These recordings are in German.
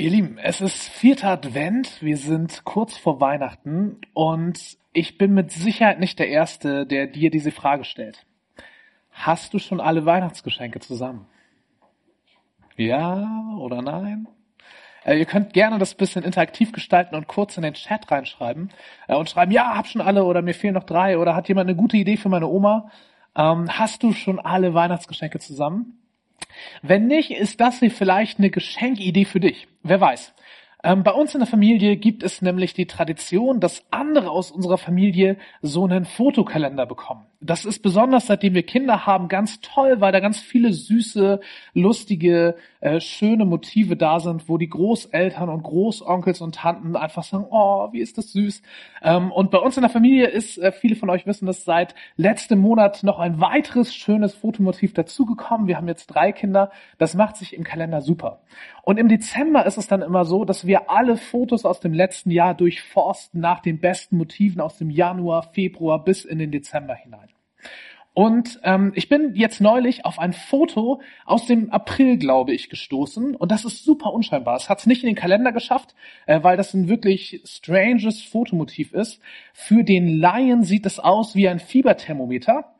Ihr Lieben, es ist vierter Advent, wir sind kurz vor Weihnachten und ich bin mit Sicherheit nicht der Erste, der dir diese Frage stellt. Hast du schon alle Weihnachtsgeschenke zusammen? Ja oder nein? Äh, ihr könnt gerne das bisschen interaktiv gestalten und kurz in den Chat reinschreiben äh, und schreiben, ja, hab schon alle oder mir fehlen noch drei oder hat jemand eine gute Idee für meine Oma? Ähm, hast du schon alle Weihnachtsgeschenke zusammen? Wenn nicht, ist das hier vielleicht eine Geschenkidee für dich. Wer weiß. Ähm, bei uns in der Familie gibt es nämlich die Tradition, dass andere aus unserer Familie so einen Fotokalender bekommen. Das ist besonders, seitdem wir Kinder haben, ganz toll, weil da ganz viele süße, lustige, äh, schöne Motive da sind, wo die Großeltern und Großonkels und Tanten einfach sagen, oh, wie ist das süß. Ähm, und bei uns in der Familie ist, äh, viele von euch wissen das, seit letztem Monat noch ein weiteres schönes Fotomotiv dazugekommen. Wir haben jetzt drei Kinder. Das macht sich im Kalender super. Und im Dezember ist es dann immer so, dass wir alle Fotos aus dem letzten Jahr durchforsten nach den besten Motiven aus dem Januar, Februar bis in den Dezember hinein. Und ähm, ich bin jetzt neulich auf ein Foto aus dem April, glaube ich, gestoßen. Und das ist super unscheinbar. Es hat es nicht in den Kalender geschafft, äh, weil das ein wirklich stranges Fotomotiv ist. Für den Laien sieht es aus wie ein Fieberthermometer.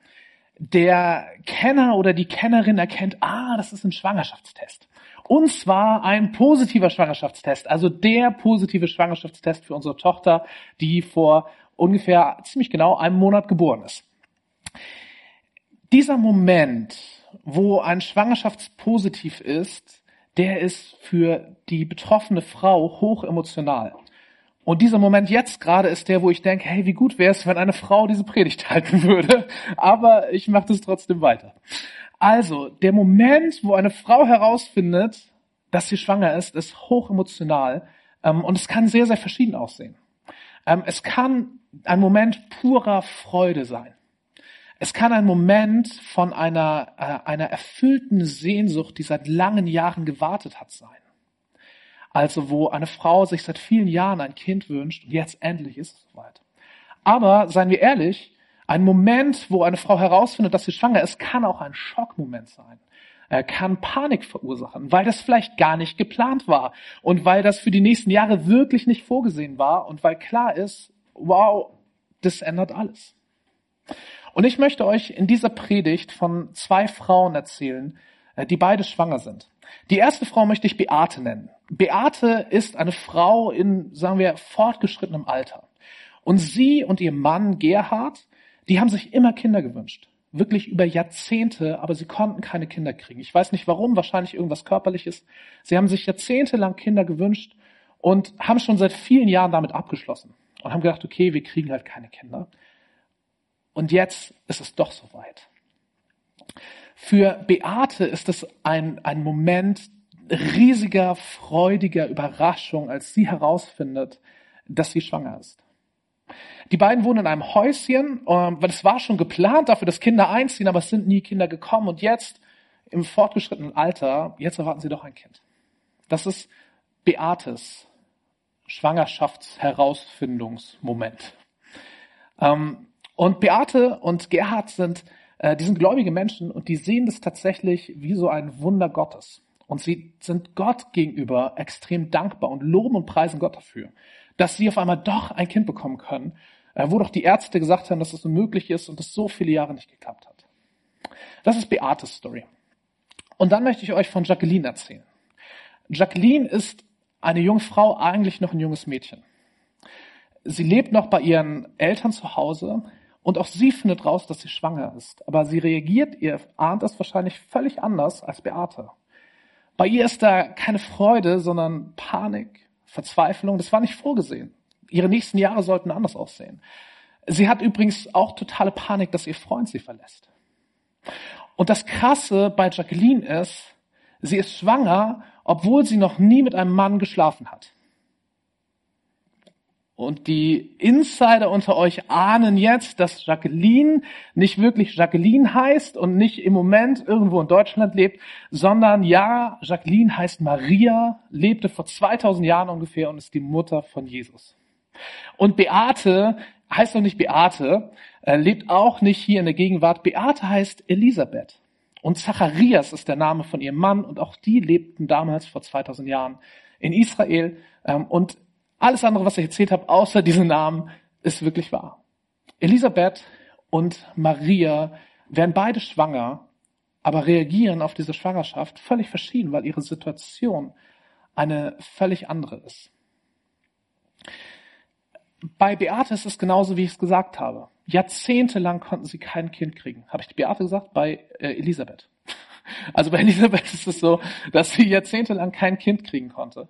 Der Kenner oder die Kennerin erkennt, ah, das ist ein Schwangerschaftstest. Und zwar ein positiver Schwangerschaftstest, also der positive Schwangerschaftstest für unsere Tochter, die vor ungefähr ziemlich genau einem Monat geboren ist. Dieser Moment, wo ein Schwangerschaftspositiv ist, der ist für die betroffene Frau hoch emotional. Und dieser Moment jetzt gerade ist der, wo ich denke, hey, wie gut wäre es, wenn eine Frau diese Predigt halten würde. Aber ich mache das trotzdem weiter. Also, der Moment, wo eine Frau herausfindet, dass sie schwanger ist, ist hoch emotional ähm, und es kann sehr, sehr verschieden aussehen. Ähm, es kann ein Moment purer Freude sein. Es kann ein Moment von einer, äh, einer erfüllten Sehnsucht, die seit langen Jahren gewartet hat, sein. Also wo eine Frau sich seit vielen Jahren ein Kind wünscht und jetzt endlich ist es soweit. Aber seien wir ehrlich, ein Moment, wo eine Frau herausfindet, dass sie schwanger ist, kann auch ein Schockmoment sein. Er kann Panik verursachen, weil das vielleicht gar nicht geplant war und weil das für die nächsten Jahre wirklich nicht vorgesehen war und weil klar ist, wow, das ändert alles. Und ich möchte euch in dieser Predigt von zwei Frauen erzählen, äh, die beide schwanger sind. Die erste Frau möchte ich Beate nennen. Beate ist eine Frau in, sagen wir, fortgeschrittenem Alter. Und sie und ihr Mann Gerhard die haben sich immer Kinder gewünscht. Wirklich über Jahrzehnte, aber sie konnten keine Kinder kriegen. Ich weiß nicht warum, wahrscheinlich irgendwas körperliches. Sie haben sich jahrzehntelang Kinder gewünscht und haben schon seit vielen Jahren damit abgeschlossen und haben gedacht, okay, wir kriegen halt keine Kinder. Und jetzt ist es doch soweit. Für Beate ist es ein, ein Moment riesiger, freudiger Überraschung, als sie herausfindet, dass sie schwanger ist. Die beiden wohnen in einem Häuschen, ähm, weil es war schon geplant dafür, dass Kinder einziehen, aber es sind nie Kinder gekommen. Und jetzt, im fortgeschrittenen Alter, jetzt erwarten sie doch ein Kind. Das ist Beates Schwangerschaftsherausfindungsmoment. Ähm, und Beate und Gerhard sind, äh, die sind gläubige Menschen und die sehen das tatsächlich wie so ein Wunder Gottes. Und sie sind Gott gegenüber extrem dankbar und loben und preisen Gott dafür dass sie auf einmal doch ein Kind bekommen können, äh, wo doch die Ärzte gesagt haben, dass das unmöglich ist und das so viele Jahre nicht geklappt hat. Das ist Beates Story. Und dann möchte ich euch von Jacqueline erzählen. Jacqueline ist eine junge Frau, eigentlich noch ein junges Mädchen. Sie lebt noch bei ihren Eltern zu Hause und auch sie findet raus, dass sie schwanger ist. Aber sie reagiert, ihr ahnt es wahrscheinlich völlig anders als Beate. Bei ihr ist da keine Freude, sondern Panik, Verzweiflung, das war nicht vorgesehen. Ihre nächsten Jahre sollten anders aussehen. Sie hat übrigens auch totale Panik, dass ihr Freund sie verlässt. Und das Krasse bei Jacqueline ist, sie ist schwanger, obwohl sie noch nie mit einem Mann geschlafen hat. Und die Insider unter euch ahnen jetzt, dass Jacqueline nicht wirklich Jacqueline heißt und nicht im Moment irgendwo in Deutschland lebt, sondern ja, Jacqueline heißt Maria, lebte vor 2000 Jahren ungefähr und ist die Mutter von Jesus. Und Beate heißt doch nicht Beate, äh, lebt auch nicht hier in der Gegenwart. Beate heißt Elisabeth. Und Zacharias ist der Name von ihrem Mann und auch die lebten damals vor 2000 Jahren in Israel. Ähm, und alles andere, was ich erzählt habe, außer diesen Namen, ist wirklich wahr. Elisabeth und Maria werden beide schwanger, aber reagieren auf diese Schwangerschaft völlig verschieden, weil ihre Situation eine völlig andere ist. Bei Beate ist es genauso, wie ich es gesagt habe. Jahrzehntelang konnten sie kein Kind kriegen. Habe ich die Beate gesagt? Bei äh, Elisabeth. Also bei Elisabeth ist es so, dass sie jahrzehntelang kein Kind kriegen konnte.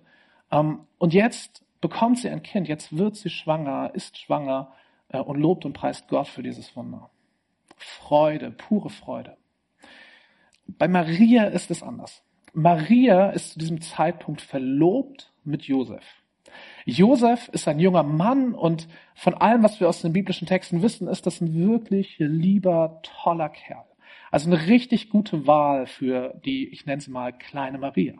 Ähm, und jetzt bekommt sie ein Kind, jetzt wird sie schwanger, ist schwanger äh, und lobt und preist Gott für dieses Wunder. Freude, pure Freude. Bei Maria ist es anders. Maria ist zu diesem Zeitpunkt verlobt mit Josef. Josef ist ein junger Mann und von allem, was wir aus den biblischen Texten wissen, ist das ein wirklich lieber, toller Kerl. Also eine richtig gute Wahl für die, ich nenne sie mal, kleine Maria.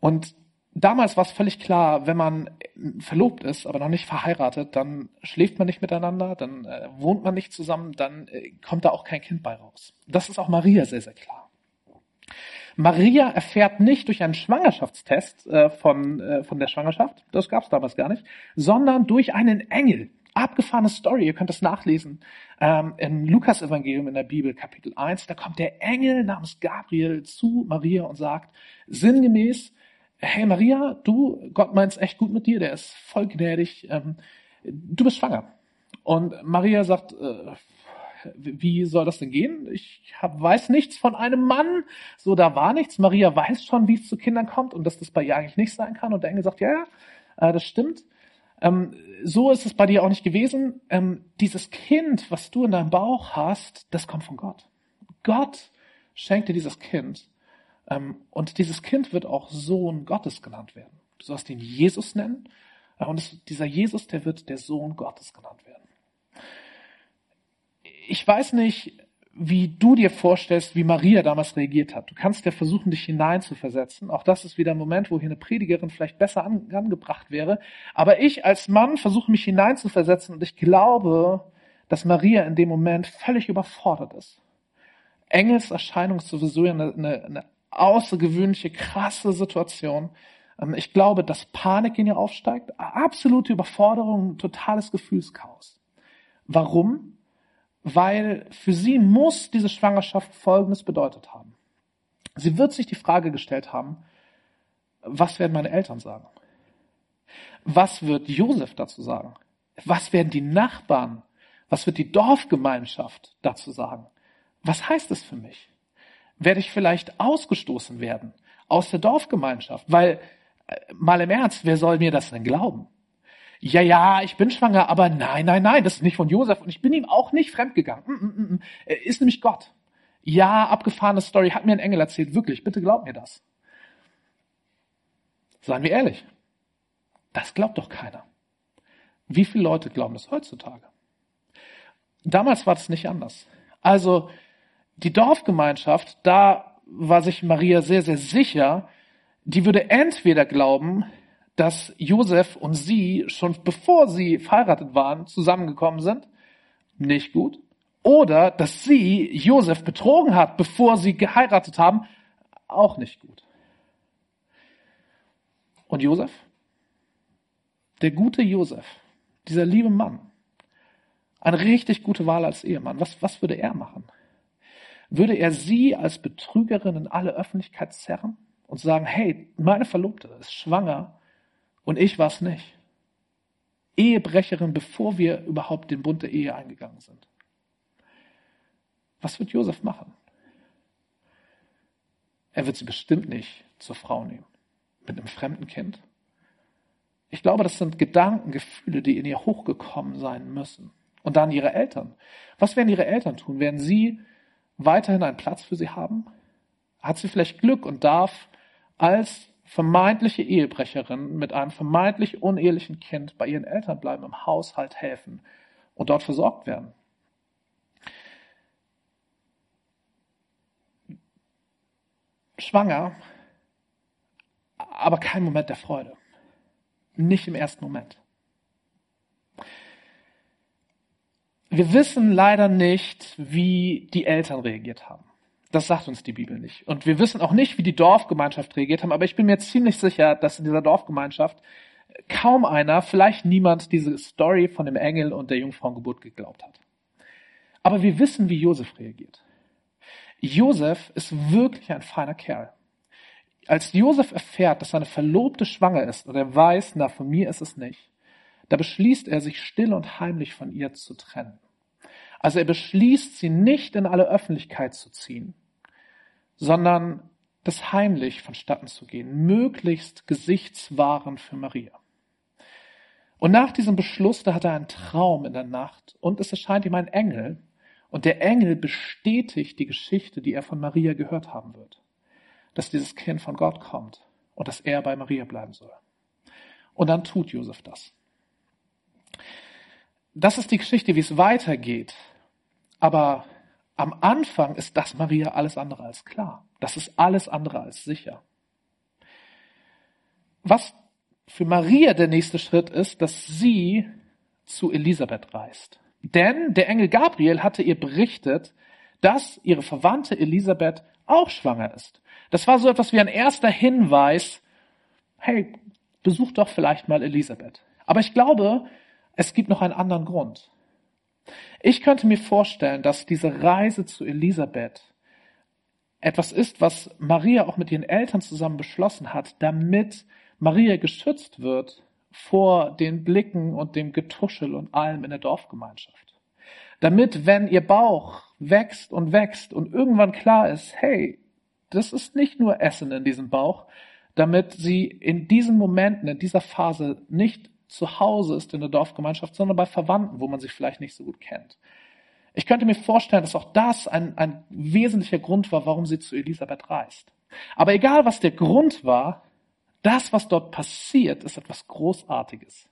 Und damals war es völlig klar, wenn man verlobt ist, aber noch nicht verheiratet, dann schläft man nicht miteinander, dann äh, wohnt man nicht zusammen, dann äh, kommt da auch kein Kind bei raus. Das ist auch Maria sehr, sehr klar. Maria erfährt nicht durch einen Schwangerschaftstest äh, von, äh, von der Schwangerschaft, das gab es damals gar nicht, sondern durch einen Engel. Abgefahrene Story, ihr könnt es nachlesen ähm, im Lukas-Evangelium in der Bibel, Kapitel 1. Da kommt der Engel namens Gabriel zu Maria und sagt sinngemäß, hey Maria, du, Gott meint's echt gut mit dir, der ist voll gnädig, ähm, du bist schwanger. Und Maria sagt, äh, wie soll das denn gehen? Ich hab, weiß nichts von einem Mann. So, da war nichts. Maria weiß schon, wie es zu Kindern kommt und dass das bei ihr eigentlich nicht sein kann. Und der Engel sagt, ja, äh, das stimmt. Ähm, so ist es bei dir auch nicht gewesen. Ähm, dieses Kind, was du in deinem Bauch hast, das kommt von Gott. Gott schenkt dir dieses Kind. Ähm, und dieses Kind wird auch Sohn Gottes genannt werden. Du sollst ihn Jesus nennen. Äh, und es, dieser Jesus, der wird der Sohn Gottes genannt werden ich weiß nicht, wie du dir vorstellst, wie Maria damals reagiert hat. Du kannst ja versuchen, dich hineinzuversetzen. Auch das ist wieder ein Moment, wo hier eine Predigerin vielleicht besser an, angebracht wäre. Aber ich als Mann versuche mich hineinzuversetzen und ich glaube, dass Maria in dem Moment völlig überfordert ist. Engelserscheinung ist sowieso eine, eine, eine außergewöhnliche, krasse Situation. Ähm, ich glaube, dass Panik in ihr aufsteigt, absolute Überforderung, totales Gefühlschaos. Warum? weil für sie muss diese Schwangerschaft Folgendes bedeutet haben. Sie wird sich die Frage gestellt haben, was werden meine Eltern sagen? Was wird Josef dazu sagen? Was werden die Nachbarn? Was wird die Dorfgemeinschaft dazu sagen? Was heißt es für mich? Werde ich vielleicht ausgestoßen werden aus der Dorfgemeinschaft? Weil, äh, mal im Ernst, wer soll mir das denn glauben? ja, ja, ich bin schwanger, aber nein, nein, nein, das ist nicht von Josef und ich bin ihm auch nicht fremdgegangen. Mm, mm, mm, ist nämlich Gott. Ja, abgefahrene Story, hat mir ein Engel erzählt, wirklich, bitte glaub mir das. Seien wir ehrlich, das glaubt doch keiner. Wie viele Leute glauben das heutzutage? Damals war das nicht anders. Also die Dorfgemeinschaft, da war sich Maria sehr, sehr sicher, die würde entweder glauben, dass Josef und sie schon bevor sie verheiratet waren, zusammengekommen sind. Nicht gut. Oder dass sie Josef betrogen hat, bevor sie geheiratet haben. Auch nicht gut. Und Josef? Der gute Josef, dieser liebe Mann, eine richtig gute Wahl als Ehemann. Was, was würde er machen? Würde er sie als Betrügerin in alle Öffentlichkeit zerren und sagen, hey, meine Verlobte ist schwanger und ich war es nicht. Ehebrecherin, bevor wir überhaupt den Bund der Ehe eingegangen sind. Was wird Josef machen? Er wird sie bestimmt nicht zur Frau nehmen. Mit einem fremden Kind. Ich glaube, das sind Gedanken, Gefühle, die in ihr hochgekommen sein müssen. Und dann ihre Eltern. Was werden ihre Eltern tun? Werden sie weiterhin einen Platz für sie haben? Hat sie vielleicht Glück und darf als vermeintliche Ehebrecherin mit einem vermeintlich unehelichen Kind bei ihren Eltern bleiben, im Haushalt helfen und dort versorgt werden. Schwanger, aber kein Moment der Freude. Nicht im ersten Moment. Wir wissen leider nicht, wie die Eltern reagiert haben. Das sagt uns die Bibel nicht. Und wir wissen auch nicht, wie die Dorfgemeinschaft reagiert haben, aber ich bin mir ziemlich sicher, dass in dieser Dorfgemeinschaft kaum einer, vielleicht niemand, diese Story von dem Engel und der Jungfrauengeburt geglaubt hat. Aber wir wissen, wie Josef reagiert. Josef ist wirklich ein feiner Kerl. Als Josef erfährt, dass seine Verlobte schwanger ist und er weiß, na, von mir ist es nicht, da beschließt er, sich still und heimlich von ihr zu trennen. Also er beschließt, sie nicht in alle Öffentlichkeit zu ziehen, sondern das heimlich vonstatten zu gehen, möglichst gesichtswahrend für Maria. Und nach diesem Beschluss, da hat er einen Traum in der Nacht und es erscheint ihm ein Engel und der Engel bestätigt die Geschichte, die er von Maria gehört haben wird, dass dieses Kind von Gott kommt und dass er bei Maria bleiben soll. Und dann tut Josef das. Das ist die Geschichte, wie es weitergeht. Aber am Anfang ist das Maria alles andere als klar. Das ist alles andere als sicher. Was für Maria der nächste Schritt ist, dass sie zu Elisabeth reist. Denn der Engel Gabriel hatte ihr berichtet, dass ihre Verwandte Elisabeth auch schwanger ist. Das war so etwas wie ein erster Hinweis, hey, besuch doch vielleicht mal Elisabeth. Aber ich glaube, es gibt noch einen anderen Grund. Ich könnte mir vorstellen, dass diese Reise zu Elisabeth etwas ist, was Maria auch mit ihren Eltern zusammen beschlossen hat, damit Maria geschützt wird vor den Blicken und dem Getuschel und allem in der Dorfgemeinschaft. Damit, wenn ihr Bauch wächst und wächst und irgendwann klar ist, hey, das ist nicht nur Essen in diesem Bauch, damit sie in diesen Momenten, in dieser Phase nicht zu Hause ist in der Dorfgemeinschaft, sondern bei Verwandten, wo man sich vielleicht nicht so gut kennt. Ich könnte mir vorstellen, dass auch das ein, ein wesentlicher Grund war, warum sie zu Elisabeth reist. Aber egal, was der Grund war, das, was dort passiert, ist etwas Großartiges.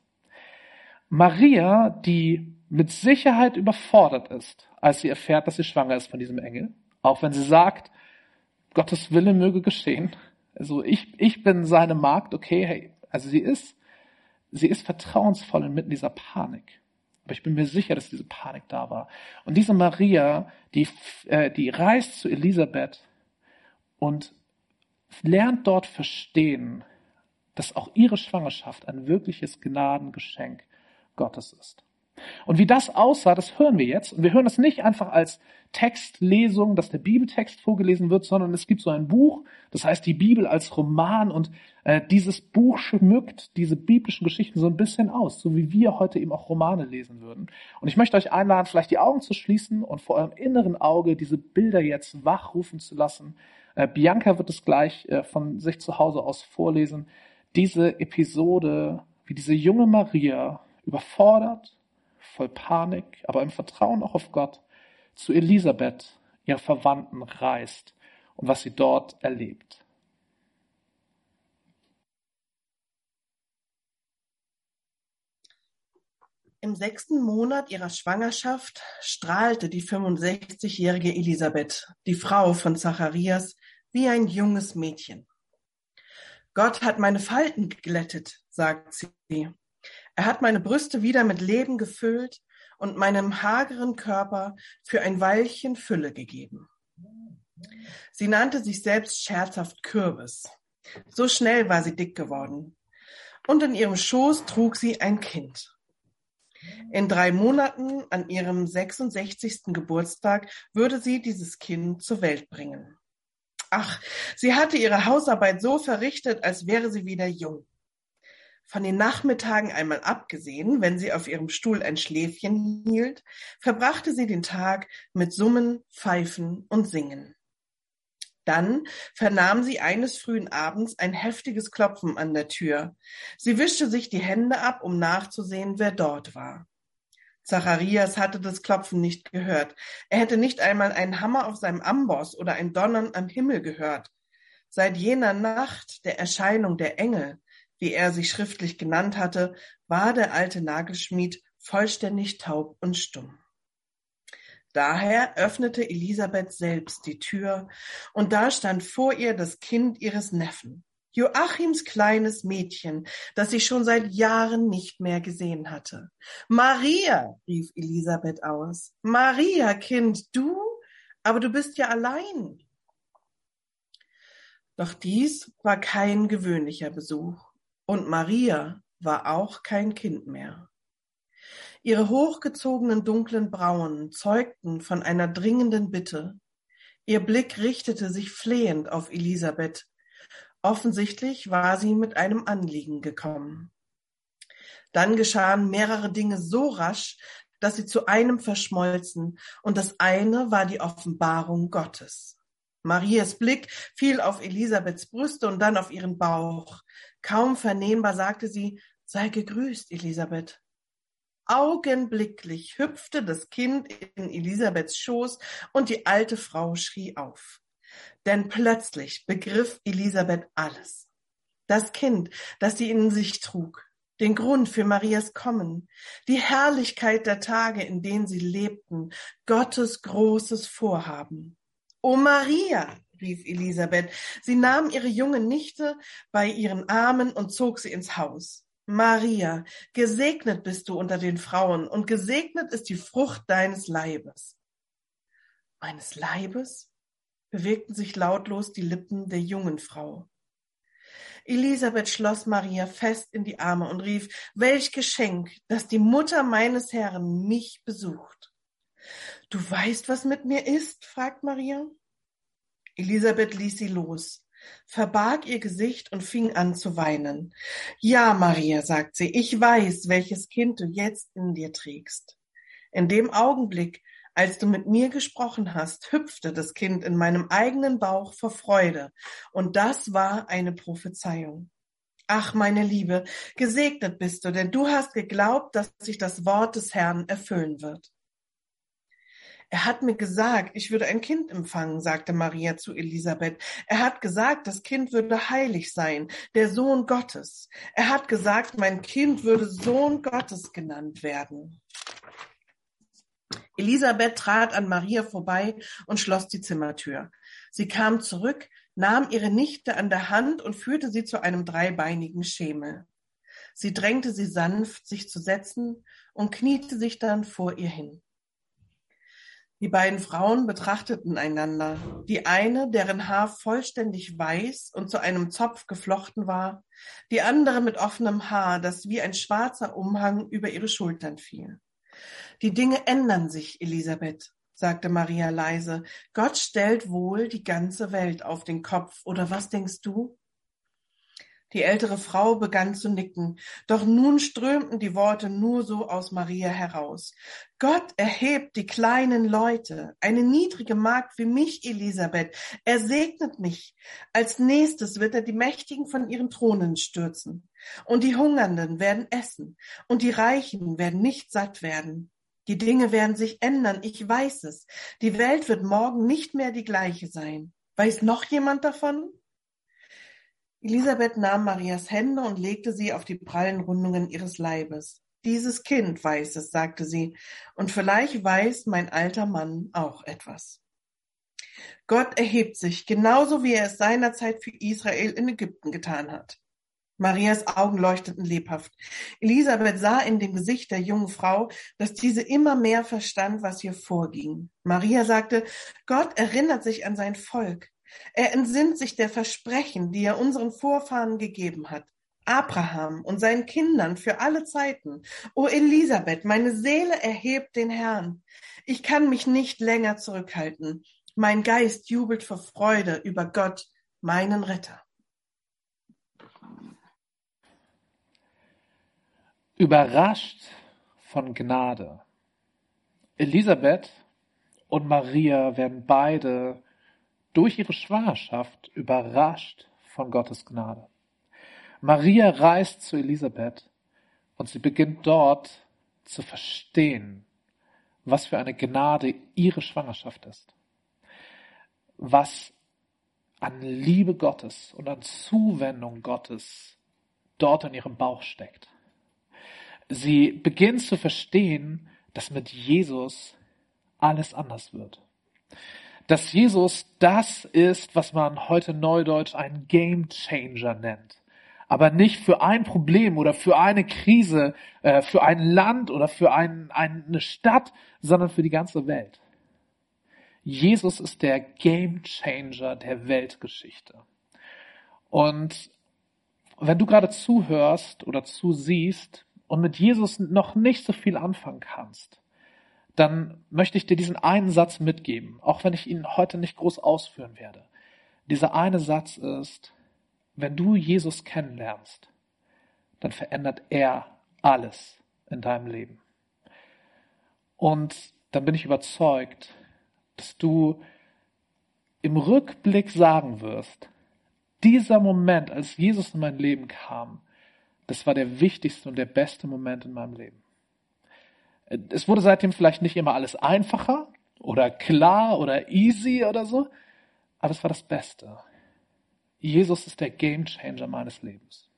Maria, die mit Sicherheit überfordert ist, als sie erfährt, dass sie schwanger ist von diesem Engel, auch wenn sie sagt, Gottes Wille möge geschehen. Also ich, ich bin seine Magd, okay, hey, also sie ist sie ist vertrauensvoll inmitten dieser Panik. Aber ich bin mir sicher, dass diese Panik da war. Und diese Maria, die, äh, die reist zu Elisabeth und lernt dort verstehen, dass auch ihre Schwangerschaft ein wirkliches Gnadengeschenk Gottes ist. Und wie das aussah, das hören wir jetzt. Und wir hören das nicht einfach als Textlesung, dass der Bibeltext vorgelesen wird, sondern es gibt so ein Buch, das heißt die Bibel als Roman und äh, dieses Buch schmückt diese biblischen Geschichten so ein bisschen aus, so wie wir heute eben auch Romane lesen würden. Und ich möchte euch einladen, vielleicht die Augen zu schließen und vor eurem inneren Auge diese Bilder jetzt wachrufen zu lassen. Äh, Bianca wird es gleich äh, von sich zu Hause aus vorlesen. Diese Episode, wie diese junge Maria überfordert, voll Panik, aber im Vertrauen auch auf Gott, zu Elisabeth, ihrer Verwandten, reist und was sie dort erlebt. Im sechsten Monat ihrer Schwangerschaft strahlte die 65-jährige Elisabeth, die Frau von Zacharias, wie ein junges Mädchen. Gott hat meine Falten geglättet, sagt sie. Er hat meine Brüste wieder mit Leben gefüllt und meinem hageren Körper für ein Weilchen Fülle gegeben. Sie nannte sich selbst scherzhaft Kürbis. So schnell war sie dick geworden. Und in ihrem Schoß trug sie ein Kind. In drei Monaten an ihrem 66. Geburtstag würde sie dieses Kind zur Welt bringen. Ach, sie hatte ihre Hausarbeit so verrichtet, als wäre sie wieder jung. Von den Nachmittagen einmal abgesehen, wenn sie auf ihrem Stuhl ein Schläfchen hielt, verbrachte sie den Tag mit Summen, Pfeifen und Singen. Dann vernahm sie eines frühen Abends ein heftiges Klopfen an der Tür. Sie wischte sich die Hände ab, um nachzusehen, wer dort war. Zacharias hatte das Klopfen nicht gehört. Er hätte nicht einmal einen Hammer auf seinem Amboss oder ein Donnern am Himmel gehört. Seit jener Nacht der Erscheinung der Engel wie er sich schriftlich genannt hatte, war der alte Nagelschmied vollständig taub und stumm. Daher öffnete Elisabeth selbst die Tür, und da stand vor ihr das Kind ihres Neffen. Joachims kleines Mädchen, das sie schon seit Jahren nicht mehr gesehen hatte. Maria, rief Elisabeth aus. Maria, Kind, du? Aber du bist ja allein. Doch dies war kein gewöhnlicher Besuch und Maria war auch kein Kind mehr. Ihre hochgezogenen dunklen Brauen zeugten von einer dringenden Bitte. Ihr Blick richtete sich flehend auf Elisabeth, Offensichtlich war sie mit einem Anliegen gekommen. Dann geschahen mehrere Dinge so rasch, dass sie zu einem verschmolzen, und das eine war die Offenbarung Gottes. Marias Blick fiel auf Elisabeths Brüste und dann auf ihren Bauch. Kaum vernehmbar sagte sie, sei gegrüßt, Elisabeth. Augenblicklich hüpfte das Kind in Elisabeths Schoß und die alte Frau schrie auf. Denn plötzlich begriff Elisabeth alles. Das Kind, das sie in sich trug, den Grund für Marias Kommen, die Herrlichkeit der Tage, in denen sie lebten, Gottes großes Vorhaben. O Maria, rief Elisabeth. Sie nahm ihre junge Nichte bei ihren Armen und zog sie ins Haus. Maria, gesegnet bist du unter den Frauen und gesegnet ist die Frucht deines Leibes. Meines Leibes? bewegten sich lautlos die Lippen der jungen Frau. Elisabeth schloss Maria fest in die Arme und rief, welch Geschenk, dass die Mutter meines Herrn mich besucht. Du weißt, was mit mir ist? fragt Maria. Elisabeth ließ sie los, verbarg ihr Gesicht und fing an zu weinen. Ja, Maria, sagt sie, ich weiß, welches Kind du jetzt in dir trägst. In dem Augenblick, als du mit mir gesprochen hast, hüpfte das Kind in meinem eigenen Bauch vor Freude, und das war eine Prophezeiung. Ach, meine Liebe, gesegnet bist du, denn du hast geglaubt, dass sich das Wort des Herrn erfüllen wird. Er hat mir gesagt, ich würde ein Kind empfangen, sagte Maria zu Elisabeth. Er hat gesagt, das Kind würde heilig sein, der Sohn Gottes. Er hat gesagt, mein Kind würde Sohn Gottes genannt werden. Elisabeth trat an Maria vorbei und schloss die Zimmertür. Sie kam zurück, nahm ihre Nichte an der Hand und führte sie zu einem dreibeinigen Schemel. Sie drängte sie sanft, sich zu setzen und kniete sich dann vor ihr hin. Die beiden Frauen betrachteten einander. Die eine, deren Haar vollständig weiß und zu einem Zopf geflochten war, die andere mit offenem Haar, das wie ein schwarzer Umhang über ihre Schultern fiel. Die Dinge ändern sich, Elisabeth, sagte Maria leise. Gott stellt wohl die ganze Welt auf den Kopf, oder was denkst du? Die ältere Frau begann zu nicken, doch nun strömten die Worte nur so aus Maria heraus. Gott erhebt die kleinen Leute, eine niedrige Magd wie mich, Elisabeth. Er segnet mich. Als nächstes wird er die Mächtigen von ihren Thronen stürzen. Und die Hungernden werden essen, und die Reichen werden nicht satt werden. Die Dinge werden sich ändern, ich weiß es. Die Welt wird morgen nicht mehr die gleiche sein. Weiß noch jemand davon? Elisabeth nahm Marias Hände und legte sie auf die prallen Rundungen ihres Leibes. Dieses Kind weiß es, sagte sie, und vielleicht weiß mein alter Mann auch etwas. Gott erhebt sich, genauso wie er es seinerzeit für Israel in Ägypten getan hat. Marias Augen leuchteten lebhaft. Elisabeth sah in dem Gesicht der jungen Frau, dass diese immer mehr verstand, was hier vorging. Maria sagte, Gott erinnert sich an sein Volk. Er entsinnt sich der Versprechen, die er unseren Vorfahren gegeben hat. Abraham und seinen Kindern für alle Zeiten. O Elisabeth, meine Seele erhebt den Herrn. Ich kann mich nicht länger zurückhalten. Mein Geist jubelt vor Freude über Gott, meinen Retter. Überrascht von Gnade. Elisabeth und Maria werden beide durch ihre Schwangerschaft überrascht von Gottes Gnade. Maria reist zu Elisabeth und sie beginnt dort zu verstehen, was für eine Gnade ihre Schwangerschaft ist. Was an Liebe Gottes und an Zuwendung Gottes dort in ihrem Bauch steckt. Sie beginnt zu verstehen, dass mit Jesus alles anders wird dass Jesus das ist, was man heute neudeutsch einen Game Changer nennt. Aber nicht für ein Problem oder für eine Krise, äh, für ein Land oder für ein, eine Stadt, sondern für die ganze Welt. Jesus ist der Game Changer der Weltgeschichte. Und wenn du gerade zuhörst oder zusiehst und mit Jesus noch nicht so viel anfangen kannst, dann möchte ich dir diesen einen Satz mitgeben, auch wenn ich ihn heute nicht groß ausführen werde. Dieser eine Satz ist, wenn du Jesus kennenlernst, dann verändert er alles in deinem Leben. Und dann bin ich überzeugt, dass du im Rückblick sagen wirst, dieser Moment, als Jesus in mein Leben kam, das war der wichtigste und der beste Moment in meinem Leben. Es wurde seitdem vielleicht nicht immer alles einfacher oder klar oder easy oder so, aber es war das Beste. Jesus ist der Gamechanger meines Lebens.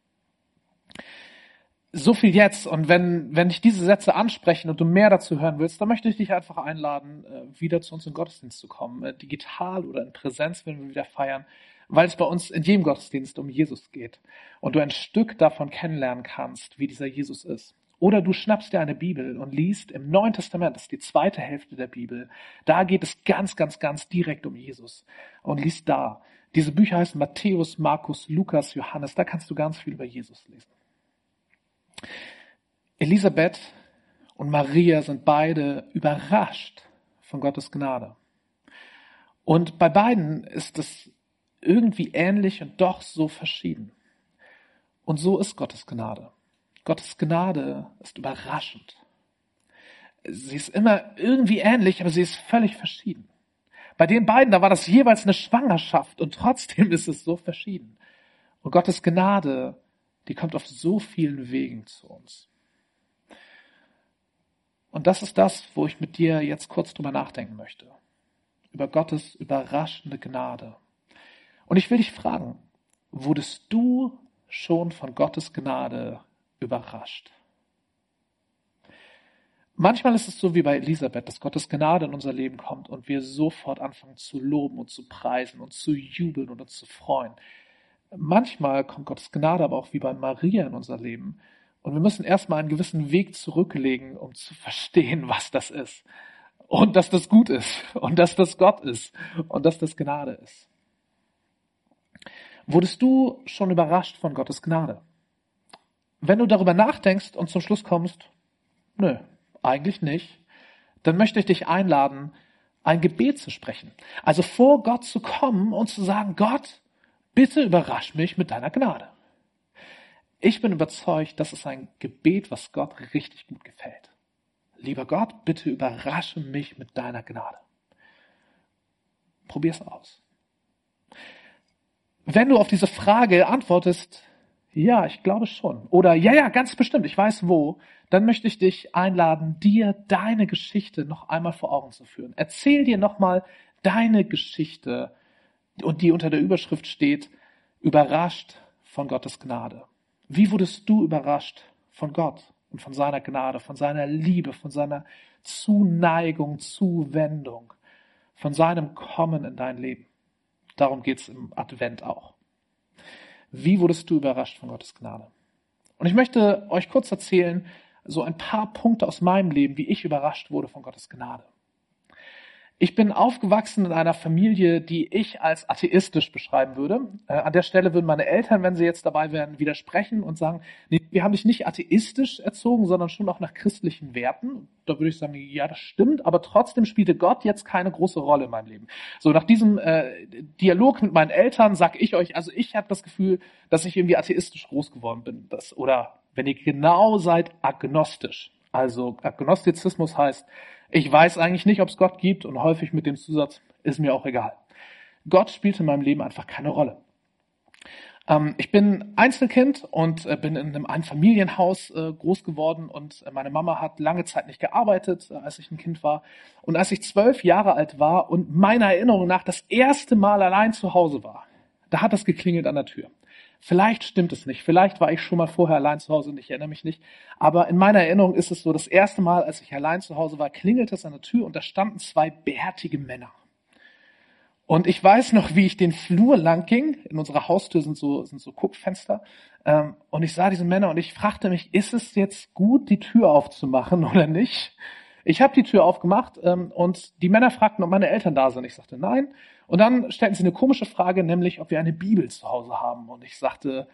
So viel jetzt. Und wenn, wenn dich diese Sätze ansprechen und du mehr dazu hören willst, dann möchte ich dich einfach einladen, äh, wieder zu uns in Gottesdienst zu kommen. Äh, digital oder in Präsenz, wenn wir wieder feiern weil es bei uns in jedem Gottesdienst um Jesus geht und du ein Stück davon kennenlernen kannst, wie dieser Jesus ist. Oder du schnappst dir eine Bibel und liest im Neuen Testament, das ist die zweite Hälfte der Bibel, da geht es ganz, ganz, ganz direkt um Jesus und liest da. Diese Bücher heißen Matthäus, Markus, Lukas, Johannes, da kannst du ganz viel über Jesus lesen. Elisabeth und Maria sind beide überrascht von Gottes Gnade. Und bei beiden ist es irgendwie ähnlich und doch so verschieden. Und so ist Gottes Gnade. Gottes Gnade ist überraschend. Sie ist immer irgendwie ähnlich, aber sie ist völlig verschieden. Bei den beiden, da war das jeweils eine Schwangerschaft und trotzdem ist es so verschieden. Und Gottes Gnade, die kommt auf so vielen Wegen zu uns. Und das ist das, wo ich mit dir jetzt kurz drüber nachdenken möchte. Über Gottes überraschende Gnade. Und ich will dich fragen, wurdest du schon von Gottes Gnade überrascht? Manchmal ist es so wie bei Elisabeth, dass Gottes Gnade in unser Leben kommt und wir sofort anfangen zu loben und zu preisen und zu jubeln und uns zu freuen. Manchmal kommt Gottes Gnade aber auch wie bei Maria in unser Leben. Und wir müssen erstmal einen gewissen Weg zurücklegen, um zu verstehen, was das ist. Und dass das gut ist. Und dass das Gott ist. Und dass das Gnade ist. Wurdest du schon überrascht von Gottes Gnade? Wenn du darüber nachdenkst und zum Schluss kommst, nö, eigentlich nicht, dann möchte ich dich einladen, ein Gebet zu sprechen. Also vor Gott zu kommen und zu sagen, Gott, bitte überrasch mich mit deiner Gnade. Ich bin überzeugt, das ist ein Gebet, was Gott richtig gut gefällt. Lieber Gott, bitte überrasche mich mit deiner Gnade. Probier's aus. Wenn du auf diese Frage antwortest, ja, ich glaube schon, oder ja, ja, ganz bestimmt, ich weiß wo, dann möchte ich dich einladen, dir deine Geschichte noch einmal vor Augen zu führen. Erzähl dir nochmal deine Geschichte und die unter der Überschrift steht, überrascht von Gottes Gnade. Wie wurdest du überrascht von Gott und von seiner Gnade, von seiner Liebe, von seiner Zuneigung, Zuwendung, von seinem Kommen in dein Leben? Darum geht's im Advent auch. Wie wurdest du überrascht von Gottes Gnade? Und ich möchte euch kurz erzählen, so ein paar Punkte aus meinem Leben, wie ich überrascht wurde von Gottes Gnade. Ich bin aufgewachsen in einer Familie, die ich als atheistisch beschreiben würde. Äh, an der Stelle würden meine Eltern, wenn sie jetzt dabei wären, widersprechen und sagen, nee, wir haben dich nicht atheistisch erzogen, sondern schon auch nach christlichen Werten. Da würde ich sagen, ja, das stimmt, aber trotzdem spielte Gott jetzt keine große Rolle in meinem Leben. So, nach diesem äh, Dialog mit meinen Eltern sag ich euch, also ich habe das Gefühl, dass ich irgendwie atheistisch groß geworden bin. Das, oder wenn ihr genau seid, agnostisch. Also Agnostizismus heißt, ich weiß eigentlich nicht, ob es Gott gibt und häufig mit dem Zusatz ist mir auch egal. Gott spielt in meinem Leben einfach keine Rolle. Ähm, ich bin Einzelkind und äh, bin in einem Einfamilienhaus äh, groß geworden und äh, meine Mama hat lange Zeit nicht gearbeitet, als ich ein Kind war. Und als ich zwölf Jahre alt war und meiner Erinnerung nach das erste Mal allein zu Hause war, da hat es geklingelt an der Tür. Vielleicht stimmt es nicht. Vielleicht war ich schon mal vorher allein zu Hause und ich erinnere mich nicht. Aber in meiner Erinnerung ist es so, das erste Mal, als ich allein zu Hause war, klingelte es an der Tür und da standen zwei bärtige Männer. Und ich weiß noch, wie ich den Flur lang ging. In unserer Haustür sind so, sind so Guckfenster. Ähm, und ich sah diese Männer und ich fragte mich, ist es jetzt gut, die Tür aufzumachen oder nicht? Ich habe die Tür aufgemacht ähm, und die Männer fragten, ob meine Eltern da sind. Ich sagte nein. Und dann stellten sie eine komische Frage, nämlich, ob wir eine Bibel zu Hause haben. Und ich sagte,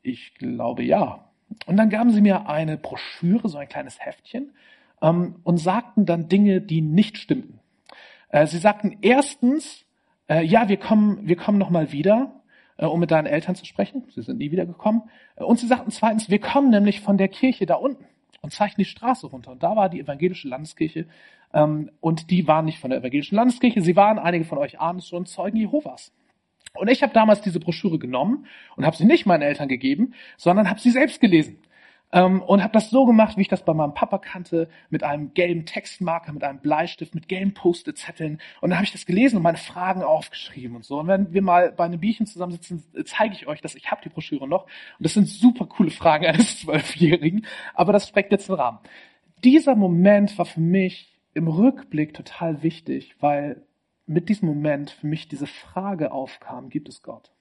ich glaube ja. Und dann gaben sie mir eine Broschüre, so ein kleines Heftchen, ähm, und sagten dann Dinge, die nicht stimmten. Äh, sie sagten erstens, äh, ja, wir kommen, wir kommen noch mal wieder, äh, um mit deinen Eltern zu sprechen. Sie sind nie wiedergekommen. Äh, und sie sagten zweitens, wir kommen nämlich von der Kirche da unten und zeigten die Straße runter. Und da war die evangelische Landeskirche. Ähm, und die waren nicht von der evangelischen Landeskirche, sie waren, einige von euch ahnen es schon, Zeugen Jehovas. Und ich habe damals diese Broschüre genommen und habe sie nicht meinen Eltern gegeben, sondern habe sie selbst gelesen. Ähm, und habe das so gemacht, wie ich das bei meinem Papa kannte, mit einem gelben Textmarker, mit einem Bleistift, mit gelben Post-it-Zetteln. Und dann habe ich das gelesen und meine Fragen aufgeschrieben und so. Und wenn wir mal bei einem Bierchen zusammensitzen, zeige ich euch das. Ich habe die Broschüre noch. Und das sind super coole Fragen eines Zwölfjährigen. Aber das sprengt jetzt den Rahmen. Dieser Moment war für mich im Rückblick total wichtig, weil mit diesem Moment für mich diese Frage aufkam, gibt es Gott?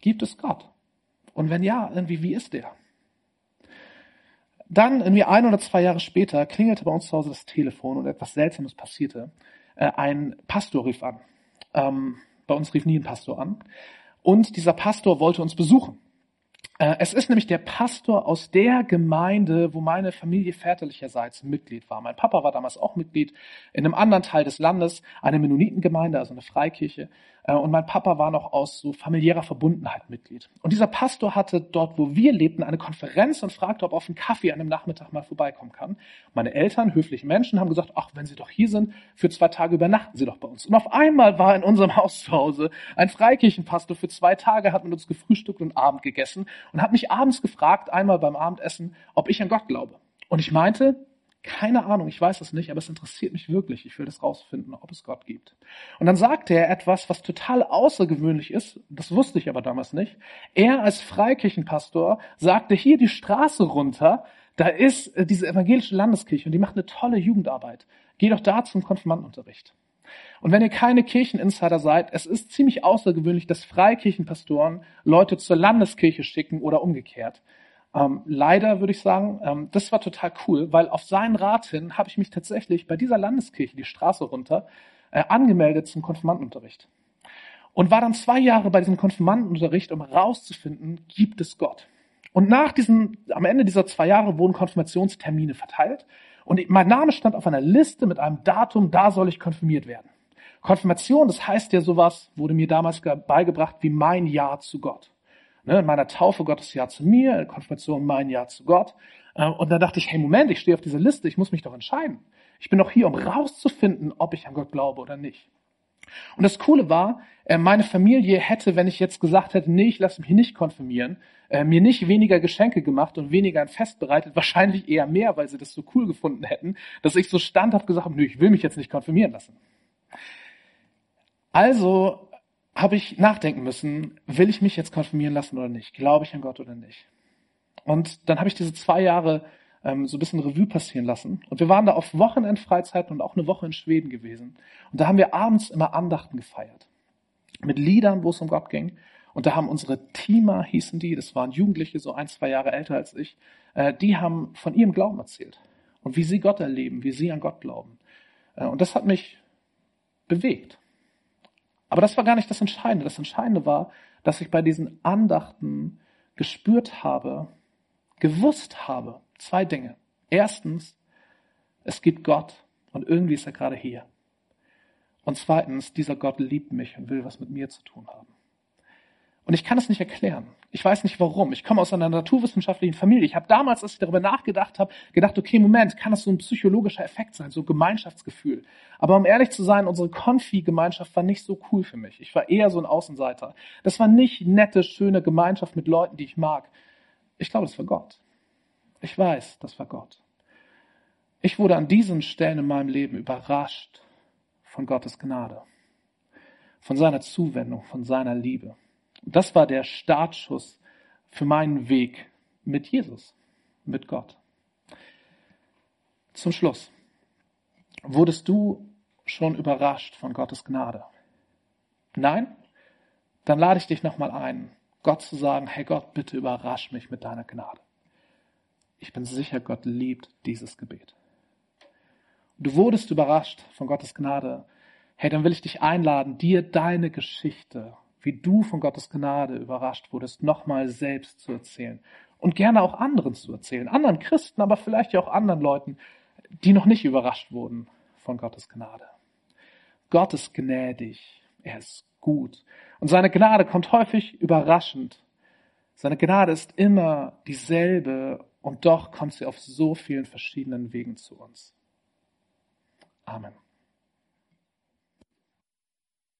Gibt es Gott? Und wenn ja, irgendwie, wie ist der? Dann, irgendwie ein oder zwei Jahre später, klingelte bei uns zu Hause das Telefon und etwas Seltsames passierte. Äh, ein Pastor rief an. Ähm, bei uns rief nie ein Pastor an. Und dieser Pastor wollte uns besuchen. Äh, es ist nämlich der Pastor aus der Gemeinde, wo meine Familie väterlicherseits Mitglied war. Mein Papa war damals auch Mitglied in einem anderen Teil des Landes, eine Mennonitengemeinde, also eine Freikirche. Äh, und mein Papa war noch aus so familiärer Verbundenheit Mitglied. Und dieser Pastor hatte dort, wo wir lebten, eine Konferenz und fragte, ob er auf einen Kaffee an einem Nachmittag mal vorbeikommen kann. Meine Eltern, höfliche Menschen, haben gesagt, ach, wenn Sie doch hier sind, für zwei Tage übernachten Sie doch bei uns. Und auf einmal war in unserem Haus zu Hause ein Freikirchenpastor für zwei Tage, hat mit uns gefrühstückt und Abend gegessen und hat mich abends gefragt, einmal beim Abendessen, ob ich an Gott glaube. Und ich meinte, keine Ahnung, ich weiß es nicht, aber es interessiert mich wirklich. Ich will das rausfinden, ob es Gott gibt. Und dann sagte er etwas, was total außergewöhnlich ist. Das wusste ich aber damals nicht. Er als Freikirchenpastor sagte hier die Straße runter, da ist äh, diese evangelische Landeskirche und die macht eine tolle Jugendarbeit. Geh doch da zum Konfirmandenunterricht. Und wenn ihr keine Kircheninsider seid, es ist ziemlich außergewöhnlich, dass Freikirchenpastoren Leute zur Landeskirche schicken oder umgekehrt. Ähm, leider würde ich sagen, ähm, das war total cool, weil auf seinen Rat hin habe ich mich tatsächlich bei dieser Landeskirche die Straße runter äh, angemeldet zum Konfirmandenunterricht. Und war dann zwei Jahre bei diesem Konfirmandenunterricht, um herauszufinden, gibt es Gott. Und nach diesem, am Ende dieser zwei Jahre wurden Konfirmationstermine verteilt. Und mein Name stand auf einer Liste mit einem Datum, da soll ich konfirmiert werden. Konfirmation, das heißt ja sowas, wurde mir damals beigebracht wie mein Ja zu Gott. Ne, in meiner Taufe Gottes Ja zu mir, Konfirmation mein Ja zu Gott. Äh, und dann dachte ich, hey Moment, ich stehe auf dieser Liste, ich muss mich doch entscheiden. Ich bin doch hier, um rauszufinden, ob ich an Gott glaube oder nicht. Und das Coole war, äh, meine Familie hätte, wenn ich jetzt gesagt hätte, nee, ich lasse mich nicht konfirmieren, äh, mir nicht weniger Geschenke gemacht und weniger ein Fest bereitet, wahrscheinlich eher mehr, weil sie das so cool gefunden hätten, dass ich so standhaft gesagt habe, nö, ich will mich jetzt nicht konfirmieren lassen. Also habe ich nachdenken müssen, will ich mich jetzt konfirmieren lassen oder nicht? Glaube ich an Gott oder nicht? Und dann habe ich diese zwei Jahre ähm, so ein bisschen Revue passieren lassen. Und wir waren da auf Wochenendfreizeiten und auch eine Woche in Schweden gewesen. Und da haben wir abends immer Andachten gefeiert. Mit Liedern, wo es um Gott ging. Und da haben unsere Teamer, hießen die, das waren Jugendliche, so ein, zwei Jahre älter als ich, äh, die haben von ihrem Glauben erzählt. Und wie sie Gott erleben, wie sie an Gott glauben. Äh, und das hat mich bewegt. Aber das war gar nicht das Entscheidende. Das Entscheidende war, dass ich bei diesen Andachten gespürt habe, gewusst habe, zwei Dinge. Erstens, es gibt Gott und irgendwie ist er gerade hier. Und zweitens, dieser Gott liebt mich und will was mit mir zu tun haben. Und ich kann es nicht erklären. Ich weiß nicht warum. Ich komme aus einer naturwissenschaftlichen Familie. Ich habe damals, als ich darüber nachgedacht habe, gedacht, okay, Moment, kann das so ein psychologischer Effekt sein, so ein Gemeinschaftsgefühl. Aber um ehrlich zu sein, unsere Konfi-Gemeinschaft war nicht so cool für mich. Ich war eher so ein Außenseiter. Das war nicht nette, schöne Gemeinschaft mit Leuten, die ich mag. Ich glaube, das war Gott. Ich weiß, das war Gott. Ich wurde an diesen Stellen in meinem Leben überrascht von Gottes Gnade, von seiner Zuwendung, von seiner Liebe. Das war der Startschuss für meinen Weg mit Jesus, mit Gott. Zum Schluss. Wurdest du schon überrascht von Gottes Gnade? Nein? Dann lade ich dich nochmal ein, Gott zu sagen, hey Gott, bitte überrasch mich mit deiner Gnade. Ich bin sicher, Gott liebt dieses Gebet. Du wurdest überrascht von Gottes Gnade. Hey, dann will ich dich einladen, dir deine Geschichte, wie du von Gottes Gnade überrascht wurdest, nochmal selbst zu erzählen. Und gerne auch anderen zu erzählen. Anderen Christen, aber vielleicht ja auch anderen Leuten, die noch nicht überrascht wurden von Gottes Gnade. Gott ist gnädig. Er ist gut. Und seine Gnade kommt häufig überraschend. Seine Gnade ist immer dieselbe und doch kommt sie auf so vielen verschiedenen Wegen zu uns. Amen.